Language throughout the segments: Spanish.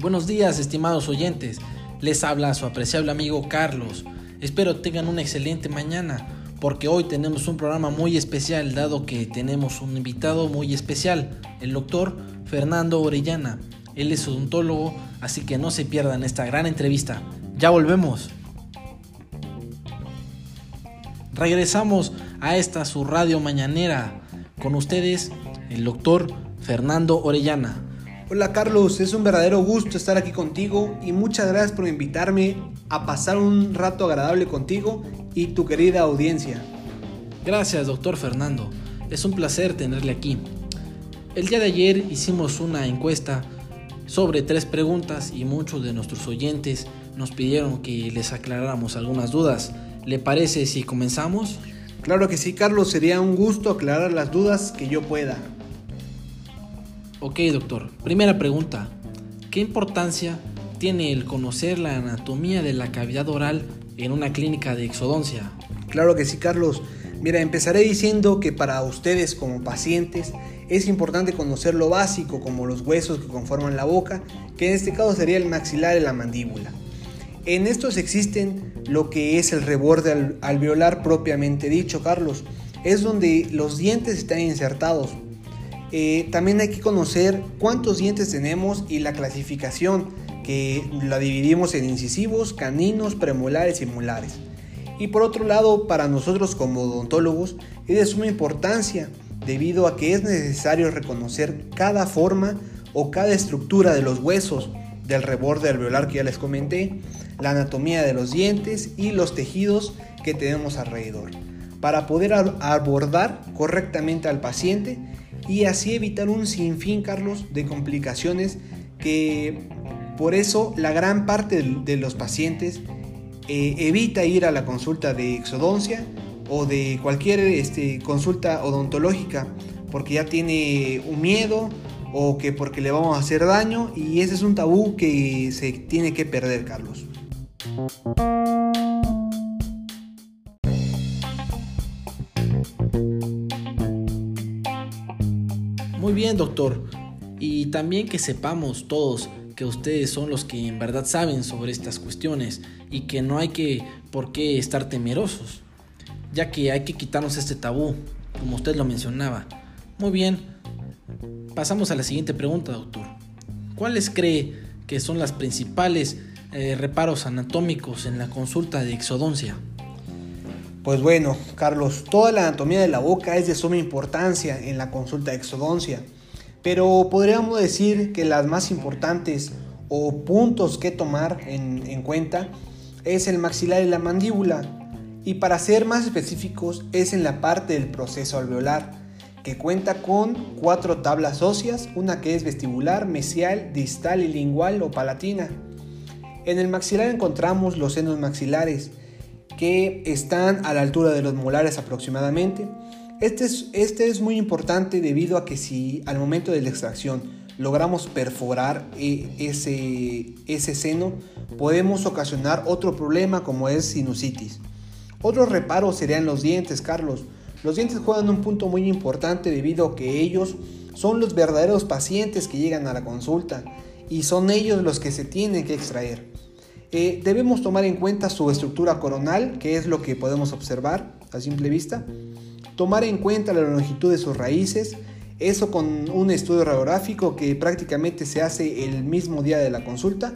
Buenos días, estimados oyentes. Les habla su apreciable amigo Carlos. Espero tengan una excelente mañana porque hoy tenemos un programa muy especial dado que tenemos un invitado muy especial, el doctor Fernando Orellana. Él es odontólogo, así que no se pierdan esta gran entrevista. Ya volvemos. Regresamos a esta su radio mañanera. Con ustedes, el doctor Fernando Orellana. Hola Carlos, es un verdadero gusto estar aquí contigo y muchas gracias por invitarme a pasar un rato agradable contigo y tu querida audiencia. Gracias, doctor Fernando. Es un placer tenerle aquí. El día de ayer hicimos una encuesta sobre tres preguntas y muchos de nuestros oyentes nos pidieron que les aclaráramos algunas dudas. ¿Le parece si comenzamos? Claro que sí, Carlos, sería un gusto aclarar las dudas que yo pueda. Ok, doctor. Primera pregunta. ¿Qué importancia tiene el conocer la anatomía de la cavidad oral en una clínica de exodoncia? Claro que sí, Carlos. Mira, empezaré diciendo que para ustedes como pacientes es importante conocer lo básico como los huesos que conforman la boca, que en este caso sería el maxilar y la mandíbula. En estos existen lo que es el reborde alveolar propiamente dicho, Carlos. Es donde los dientes están insertados. Eh, también hay que conocer cuántos dientes tenemos y la clasificación, que la dividimos en incisivos, caninos, premolares y molares. Y por otro lado, para nosotros como odontólogos es de suma importancia debido a que es necesario reconocer cada forma o cada estructura de los huesos del reborde alveolar que ya les comenté, la anatomía de los dientes y los tejidos que tenemos alrededor, para poder abordar correctamente al paciente y así evitar un sinfín, Carlos, de complicaciones que por eso la gran parte de los pacientes eh, evita ir a la consulta de exodoncia o de cualquier este, consulta odontológica porque ya tiene un miedo o que porque le vamos a hacer daño y ese es un tabú que se tiene que perder, Carlos. Muy bien, doctor. Y también que sepamos todos que ustedes son los que en verdad saben sobre estas cuestiones y que no hay que por qué estar temerosos, ya que hay que quitarnos este tabú, como usted lo mencionaba. Muy bien, pasamos a la siguiente pregunta, doctor. ¿Cuáles cree que son las principales eh, reparos anatómicos en la consulta de exodoncia? Pues bueno, Carlos, toda la anatomía de la boca es de suma importancia en la consulta de exodoncia. Pero podríamos decir que las más importantes o puntos que tomar en, cuenta es el maxilar y la mandíbula. Y para ser más específicos es en la parte del proceso alveolar, que cuenta con cuatro tablas óseas, una que es vestibular, mesial, distal y lingual o palatina. En el maxilar encontramos los senos maxilares, que están a la altura de los molares aproximadamente, este es, este es muy importante debido a que si al momento de la extracción logramos perforar eh, ese, ese seno, podemos ocasionar otro problema como es sinusitis. Otro reparo serían los dientes, Carlos. Los dientes juegan un punto muy importante debido a que ellos son los verdaderos pacientes que llegan a la consulta y son ellos los que se tienen que extraer. Eh, debemos tomar en cuenta su estructura coronal, que es lo que podemos observar a simple vista tomar en cuenta la longitud de sus raíces, eso con un estudio radiográfico que prácticamente se hace el mismo día de la consulta.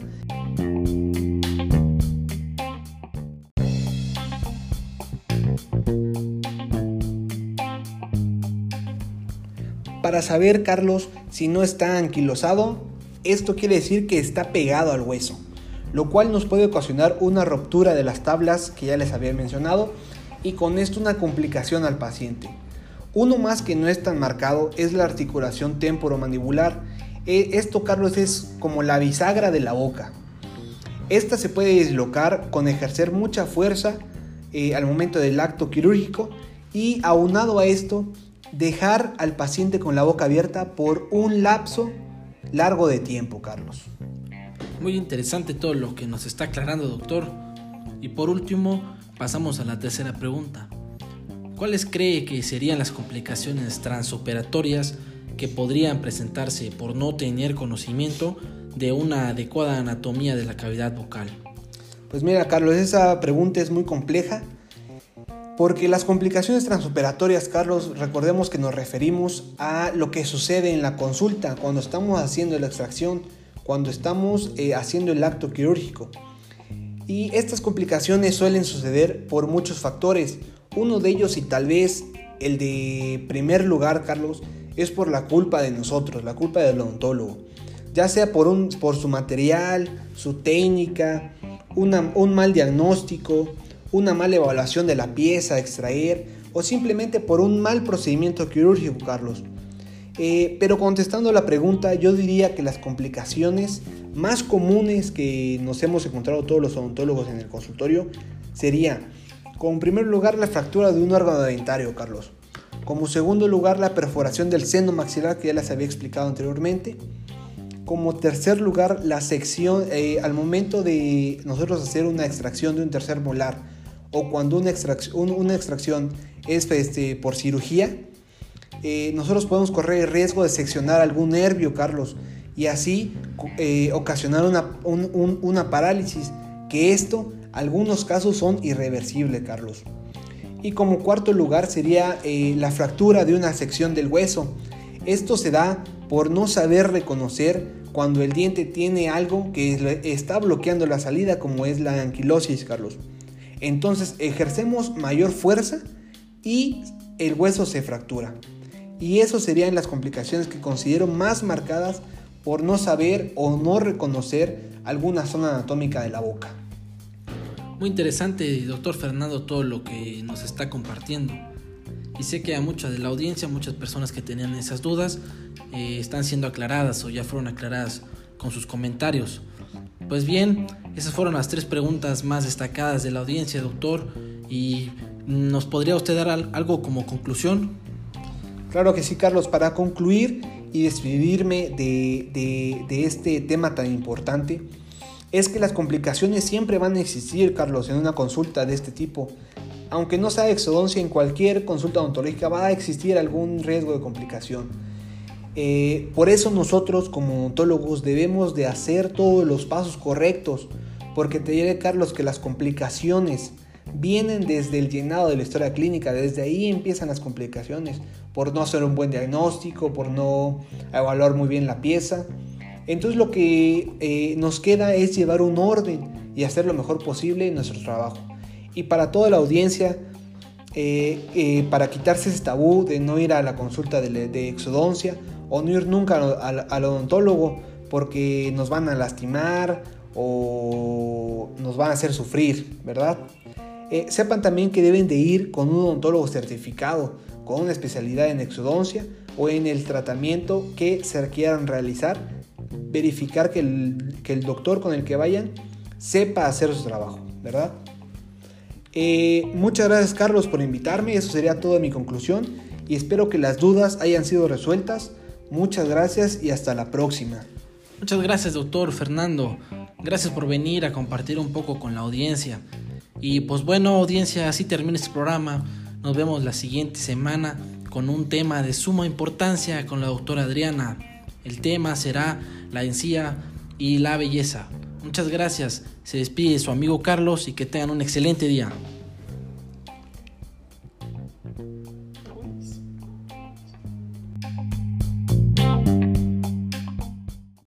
Para saber, Carlos, si no está anquilosado, esto quiere decir que está pegado al hueso, lo cual nos puede ocasionar una ruptura de las tablas que ya les había mencionado y con esto una complicación al paciente. Uno más que no es tan marcado es la articulación temporomandibular. E, esto, Carlos, es como la bisagra de la boca. Esta se puede dislocar con ejercer mucha fuerza eh, al momento del acto quirúrgico y aunado a esto, dejar al paciente con la boca abierta por un lapso largo de tiempo, Carlos. Muy interesante todo lo que nos está aclarando, doctor. Y por último, pasamos a la tercera pregunta. ¿Cuáles cree que serían las complicaciones transoperatorias que podrían presentarse por no tener conocimiento de una adecuada anatomía de la cavidad vocal? Pues mira, Carlos, esa pregunta es muy compleja porque las complicaciones transoperatorias, Carlos, recordemos que nos referimos a lo que sucede en la consulta cuando estamos haciendo la extracción, cuando estamos eh, haciendo el acto quirúrgico. Y estas complicaciones suelen suceder por muchos factores. Uno de ellos, y tal vez el de primer lugar, Carlos, es por la culpa de nosotros, la culpa del odontólogo. Ya sea por, un, por su material, su técnica, un mal diagnóstico, una mala evaluación de la pieza a extraer o simplemente por un mal procedimiento quirúrgico, Carlos. Eh, pero contestando la pregunta, yo diría que las complicaciones más comunes que nos hemos encontrado todos los odontólogos en el consultorio sería, como primer lugar, la fractura de un órgano dentario, Carlos. Como segundo lugar, la perforación del seno maxilar, que ya les había explicado anteriormente. Como tercer lugar, la sección, eh, al momento de nosotros hacer una extracción de un tercer molar o cuando una extracción, una extracción es este, por cirugía, eh, nosotros podemos correr el riesgo de seccionar algún nervio, Carlos, y así eh, ocasionar una, parálisis, que esto, algunos casos son irreversibles, Carlos. Y como cuarto lugar sería eh, la fractura de una sección del hueso. Esto se da por no saber reconocer cuando el diente tiene algo que está bloqueando la salida, como es la anquilosis, Carlos. Entonces ejercemos mayor fuerza y el hueso se fractura. Y eso serían las complicaciones que considero más marcadas por no saber o no reconocer alguna zona anatómica de la boca. Muy interesante, doctor Fernando, todo lo que nos está compartiendo. Y sé que a mucha de la audiencia, muchas personas que tenían esas dudas, eh, están siendo aclaradas o ya fueron aclaradas con sus comentarios. Pues bien, esas fueron las tres preguntas más destacadas de la audiencia, doctor. ¿Y nos podría usted dar algo como conclusión? Claro que sí, Carlos. Para concluir y despedirme de, de este tema tan importante, es que las complicaciones siempre van a existir, Carlos, en una consulta de este tipo. Aunque no sea exodoncia, en cualquier consulta odontológica va a existir algún riesgo de complicación. Eh, por eso nosotros como odontólogos debemos de hacer todos los pasos correctos, porque te diré Carlos que las complicaciones vienen desde el llenado de la historia clínica, desde ahí empiezan las complicaciones, por no hacer un buen diagnóstico, por no evaluar muy bien la pieza. Entonces lo que eh, nos queda es llevar un orden y hacer lo mejor posible en nuestro trabajo. Y para toda la audiencia, eh, para quitarse ese tabú de no ir a la consulta de, de exodoncia, o no ir nunca al, odontólogo porque nos van a lastimar o nos van a hacer sufrir, ¿verdad? Eh, sepan también que deben de ir con un odontólogo certificado, con una especialidad en exodoncia o en el tratamiento que se quieran realizar, verificar que el, que el doctor con el que vayan sepa hacer su trabajo, ¿verdad? Eh, muchas gracias Carlos por invitarme, eso sería toda mi conclusión y espero que las dudas hayan sido resueltas. Muchas gracias y hasta la próxima. Muchas gracias, doctor Fernando. Gracias por venir a compartir un poco con la audiencia. Y pues bueno, audiencia, así termina este programa. Nos vemos la siguiente semana con un tema de suma importancia con la doctora Adriana. El tema será la encía y la belleza. Muchas gracias. Se despide su amigo Carlos y que tengan un excelente día.